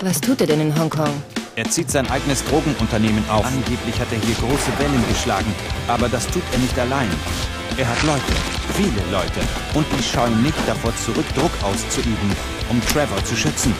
Was tut er denn in Hongkong? Er zieht sein eigenes Drogenunternehmen auf. Angeblich hat er hier große Wellen geschlagen. Aber das tut er nicht allein. Er hat Leute, viele Leute. Und die scheuen nicht davor zurück, Druck auszuüben, um Trevor zu schützen.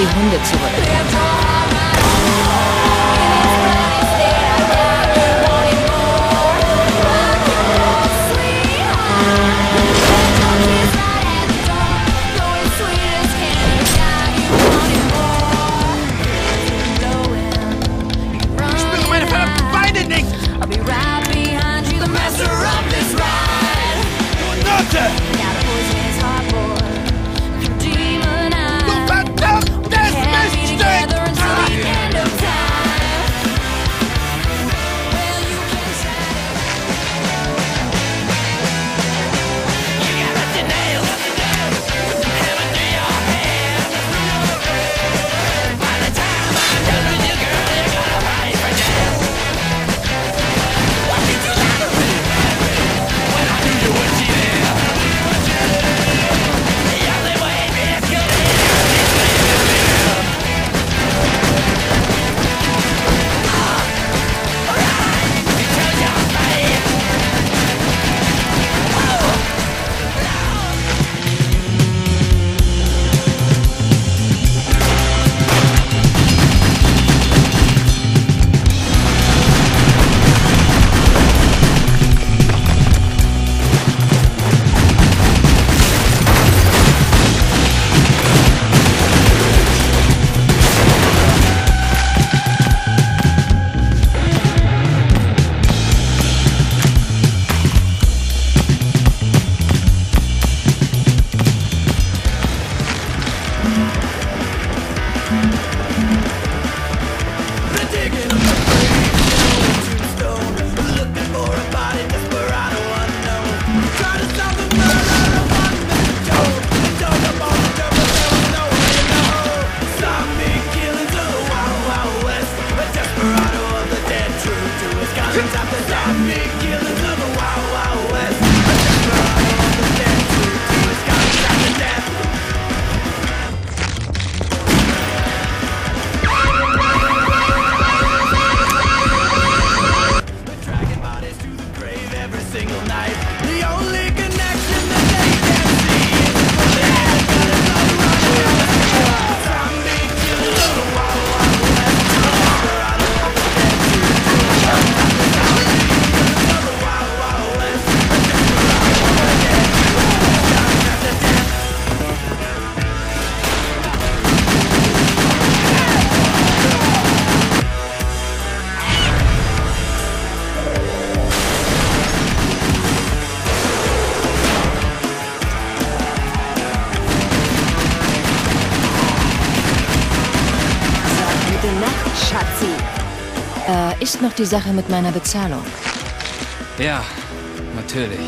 Pfeif die Hunde zurück. Ist noch die Sache mit meiner Bezahlung. Ja, natürlich.